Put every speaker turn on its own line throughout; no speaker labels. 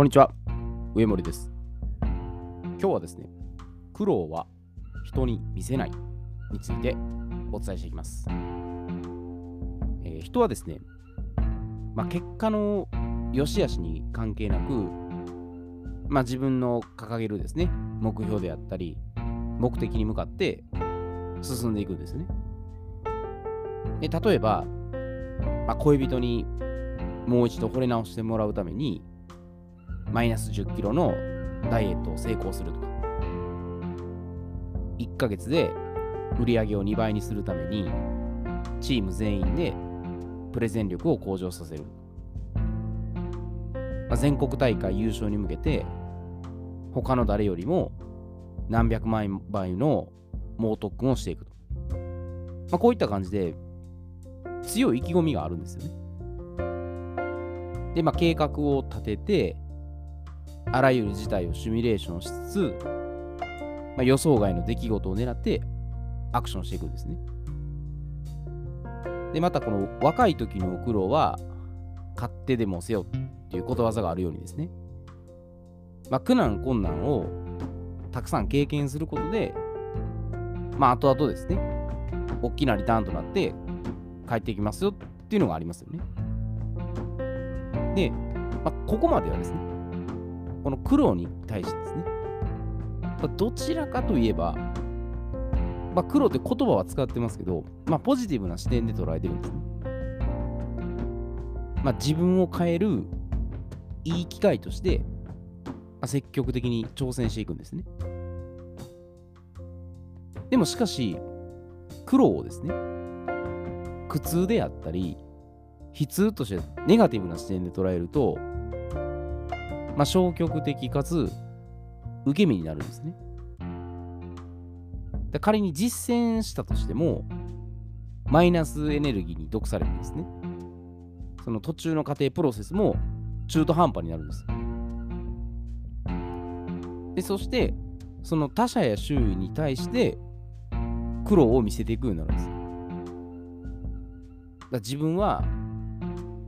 こんにちは、上森です。今日はですね、苦労は人に見せないについてお伝えしていきます。えー人はですね、まあ、結果の良し悪しに関係なく、まあ、自分の掲げるですね、目標であったり、目的に向かって進んでいくんですね。で例えば、まあ、恋人にもう一度惚れ直してもらうために、マイナス10キロのダイエットを成功するとか、1ヶ月で売り上げを2倍にするために、チーム全員でプレゼン力を向上させる。まあ、全国大会優勝に向けて、他の誰よりも何百万倍の猛特訓をしていくと。まあ、こういった感じで強い意気込みがあるんですよね。で、まあ、計画を立てて、あらゆる事態をシミュレーションしつつ、まあ、予想外の出来事を狙ってアクションしていくんですね。で、またこの若い時の苦労は、勝手でもせよっていうことわざがあるようにですね、まあ、苦難困難をたくさん経験することで、まあ、後々ですね、大きなリターンとなって帰ってきますよっていうのがありますよね。で、まあ、ここまではですね、この苦労に対してですね、どちらかといえば、まあ、苦労って言葉は使ってますけど、まあ、ポジティブな視点で捉えてるんですね。まあ、自分を変えるいい機会として、ま積極的に挑戦していくんですね。でもしかし、苦労をですね、苦痛であったり、悲痛としてネガティブな視点で捉えると、まあ、消極的かつ受け身になるんですね。で仮に実践したとしても、マイナスエネルギーに毒されるんですね。その途中の過程プロセスも中途半端になるんです。で、そして、その他者や周囲に対して苦労を見せていくようになるんです。だ自分は、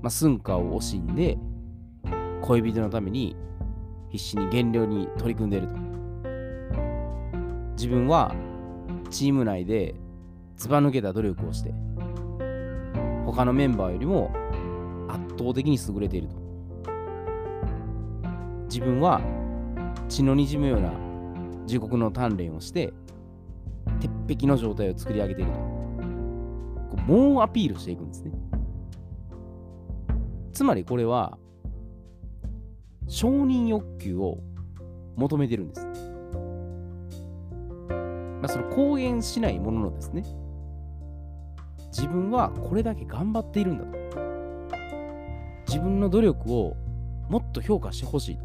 まあ、寸暇を惜しんで、恋人のために必死に減量に取り組んでいると。自分はチーム内でずば抜けた努力をして、他のメンバーよりも圧倒的に優れていると。自分は血の滲むような地獄の鍛錬をして、鉄壁の状態を作り上げていると。こう猛アピールしていくんですね。つまりこれは、承認欲求を求めてるんです。まあ、その公言しないもののですね、自分はこれだけ頑張っているんだと。自分の努力をもっと評価してほしいと。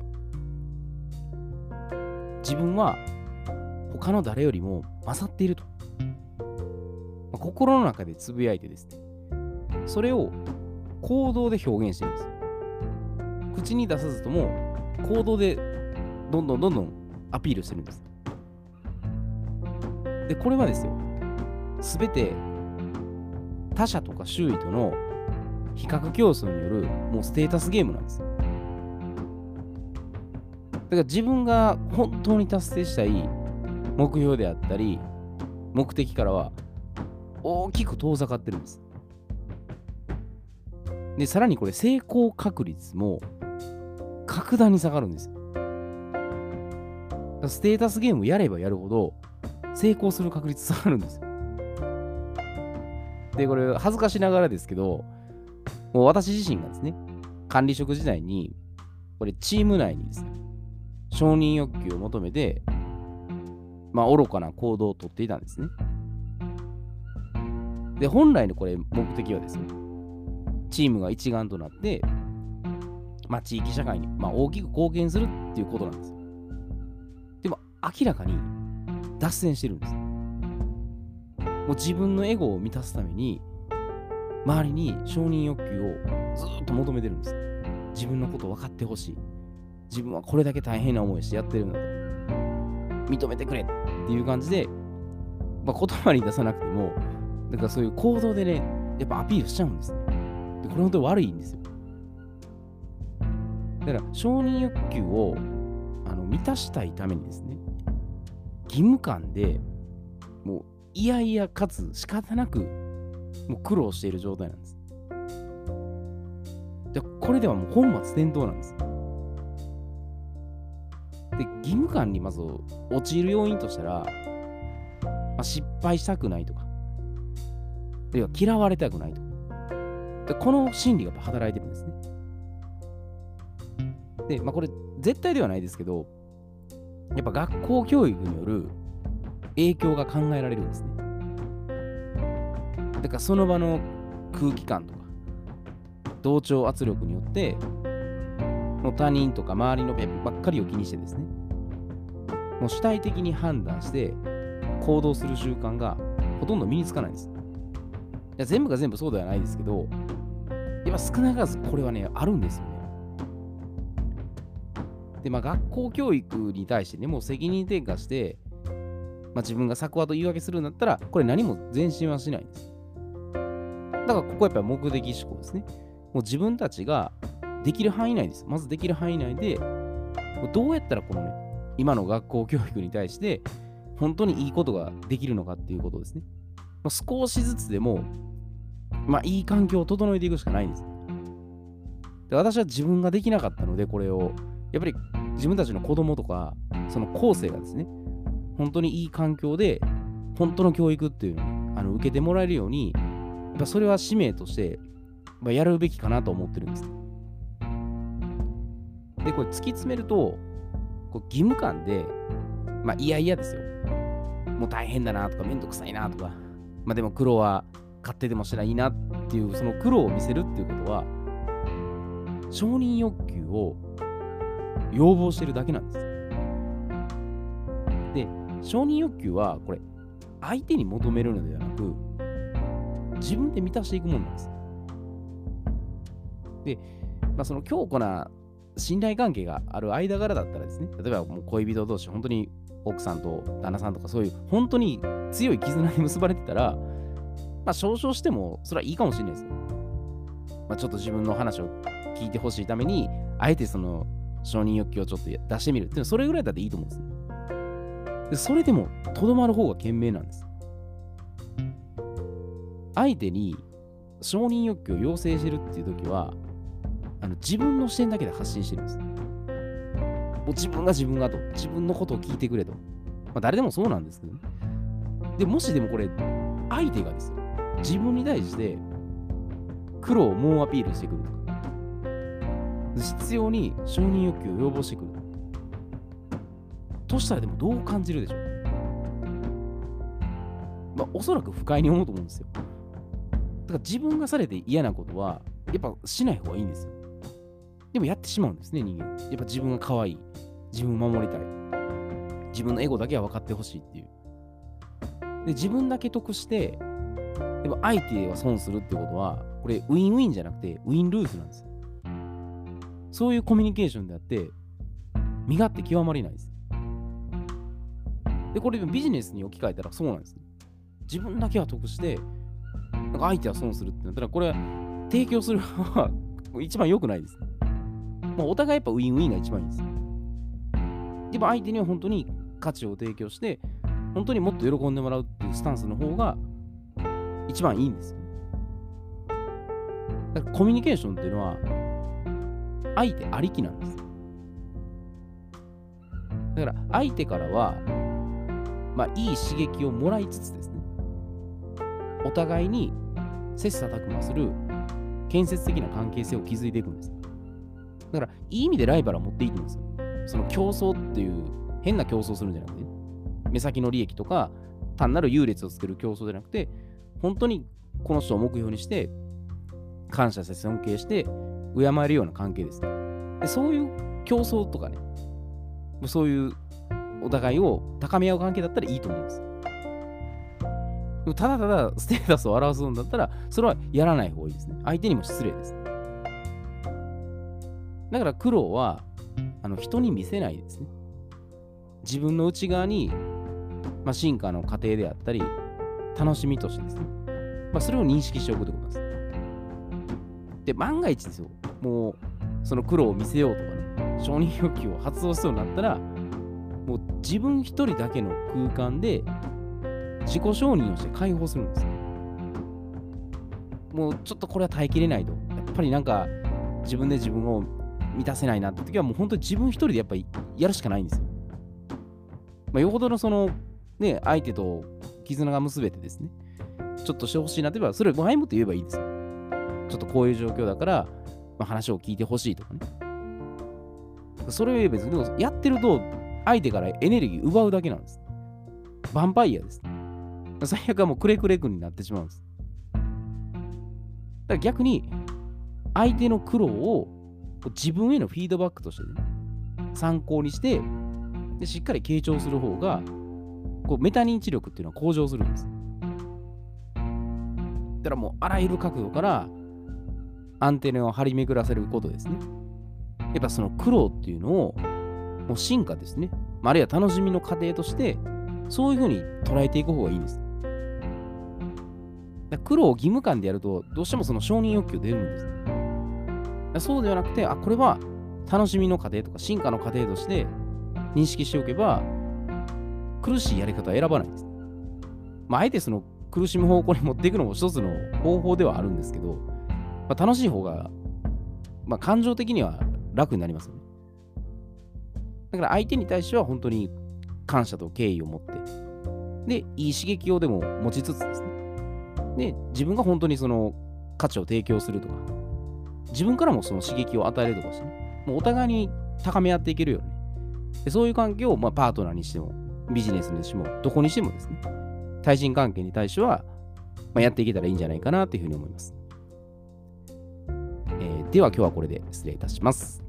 自分は他の誰よりも勝っていると。まあ心の中でつぶやいてですね、それを行動で表現してるんです。口に出さずとも行動でどんどんどんどんアピールしてるんです。で、これはですよ、すべて他者とか周囲との比較競争によるもうステータスゲームなんです。だから自分が本当に達成したい目標であったり、目的からは大きく遠ざかってるんです。で、さらにこれ成功確率も格段に下がるんですよ。ステータスゲームやればやるほど成功する確率下がるんですよ。で、これ恥ずかしながらですけど、もう私自身がですね、管理職時代に、これチーム内にですね、承認欲求を求めて、まあ愚かな行動をとっていたんですね。で、本来のこれ目的はですよ、チームが一丸となって、まあ、地域社会に、まあ、大きく貢献するっていうことなんですよ。でも明らかに脱線してるんです。もう自分のエゴを満たすために、周りに承認欲求をずっと求めてるんです。自分のこと分かってほしい。自分はこれだけ大変な思いしてやってるんだと。認めてくれっていう感じで、まあ、言葉に出さなくても、だからそういう行動でね、やっぱアピールしちゃうんですね。で、これ本当に悪いんですよ。だから承認欲求をあの満たしたいためにですね、義務感でもういやいやかつ仕方なくもう苦労している状態なんです。でこれではもう本末転倒なんです。で、義務感にまず陥る要因としたら、まあ、失敗したくないとか、要は嫌われたくないとか、でこの心理が働いてるんですね。で、まあこれ絶対ではないですけど、やっぱ学校教育による影響が考えられるんですね。だからその場の空気感とか、同調圧力によって、もう他人とか周りのべばっかりを気にしてですね、もう主体的に判断して行動する習慣がほとんど身につかないんです。いや全部が全部そうではないですけど、やっぱ少なからずこれはね、あるんですよね。で、まあ学校教育に対してね、もう責任転嫁して、まあ、自分が作話と言い訳するんだったら、これ何も前進はしないんです。だからここはやっぱり目的思考ですね。もう自分たちができる範囲内です。まずできる範囲内で、どうやったらこのね、今の学校教育に対して本当にいいことができるのかっていうことですね。まあ、少しずつでも、まあ、いい環境を整えていくしかないんです。で私は自分ができなかったので、これを、やっぱり自分たちの子供とか、その後世がですね、本当にいい環境で、本当の教育っていうのを、あの受けてもらえるように、やっぱそれは使命として、まあ、やるべきかなと思ってるんです。で、これ突き詰めると、こう義務感で、まあ、いやいやですよ。もう大変だなとか、めんどくさいなとか、まあでも苦労は勝手でもしたらいいなっていう、その苦労を見せるっていうことは、承認欲求を要望してるだけなんです。で、承認欲求は、これ、相手に求めるのではなく、自分で満たしていくものなんです。で、まあ、その強固な信頼関係がある間柄だったらですね、例えばもう恋人同士、本当に奥さんと旦那さんとかそういう本当に強い絆に結ばれてたら、まあ少々してもそれはいいかもしれないですよ。まあちょっと自分の話を聞いてほしいために、あえてその承認欲求をちょっと出してみるっていうのはそれぐらいだっていいと思うんですね。でそれでもとどまる方が賢明なんです。相手に承認欲求を要請してるっていう時は、あの自分の視点だけで発信してるんです。も自分が自分がと、自分のことを聞いてくれと。まあ、誰でもそうなんですけどね。でもしでもこれ、相手がですよ、自分に対して苦労を猛アピールしてくるとか、必要に承認欲求を要望してくるとしたらでもどう感じるでしょう？まあ、おそらく不快に思うと思うんですよ。だから自分がされて嫌なことは、やっぱしない方がいいんですよ。でもやってしまうんですね、人間。やっぱ自分が可愛い。自分を守りたい。自分のエゴだけは分かってほしいっていう。で、自分だけ得して、でも相手は損するってことは、これウィンウィンじゃなくてウィンルーズなんです。そういうコミュニケーションであって、身勝手極まりないです。で、これビジネスに置き換えたらそうなんですね。自分だけは得して、なんか相手は損するってなったら、これ提供するのは一番良くないです。まあ、お互いやっぱウィンウィンが一番いいです。でも相手には本当に価値を提供して、本当にもっと喜んでもらうっていうスタンスの方が一番いいんです。だからコミュニケーションっていうのは相手ありきなんです。だから相手からは、まあいい刺激をもらいつつですね、お互いに切磋琢磨する建設的な関係性を築いていくんです。だから、いい意味でライバルは持っていいと思うんですよ。その競争っていう、変な競争するんじゃなくて、目先の利益とか、単なる優劣をつける競争じゃなくて、本当にこの人を目標にして、感謝して尊敬して、敬えるような関係です。でそういう競争とかね、そういうお互いを高め合う関係だったらいいと思うんです。ただただステータスを表すんだったら、それはやらない方がいいですね。相手にも失礼です。だから苦労はあの人に見せないですね。自分の内側に、まあ、進化の過程であったり、楽しみとしてですね、まあ、それを認識しておくということです。で、万が一ですよ、もうその苦労を見せようとかね、承認欲求を発動しそうになったら、もう自分一人だけの空間で自己承認をして解放するんですよ。もうちょっとこれは耐えきれないと。やっぱりなんか自分で自分を満たせないなって時はもう本当に自分一人でやっぱりやるしかないんですよ。まあ、よほどのそのね、相手と絆が結べてですね、ちょっとしてほしいなと言えば、それを前もって言えばいいですよ。ちょっとこういう状況だから、まあ、話を聞いてほしいとかね。それを言えば別に、やってると相手からエネルギー奪うだけなんです。ヴァンパイアです。最悪はもうくれくれくんになってしまうんです。だから逆に、相手の苦労を自分へのフィードバックとして、ね、参考にしてで、しっかり傾聴する方が、こうメタ認知力っていうのは向上するんです。だからもうあらゆる角度からアンテナを張り巡らせることですね。やっぱその苦労っていうのを、もう進化ですね。あるいは楽しみの過程として、そういうふうに捉えていく方がいいんです。苦労を義務感でやると、どうしてもその承認欲求出るんです。そうではなくて、あ、これは楽しみの過程とか進化の過程として認識しておけば、苦しいやり方は選ばないんです。まあ、あえてその苦しむ方向に持っていくのも一つの方法ではあるんですけど、まあ、楽しい方が、まあ、感情的には楽になりますよね。だから相手に対しては本当に感謝と敬意を持って、で、いい刺激をでも持ちつつですね。で、自分が本当にその価値を提供するとか、自分からもその刺激を与えるとかしてね、もうお互いに高め合っていけるように、ね、でそういう関係をまあパートナーにしても、ビジネスにしても、どこにしてもですね、対人関係に対しては、まあ、やっていけたらいいんじゃないかなというふうに思います。えー、では今日はこれで失礼いたします。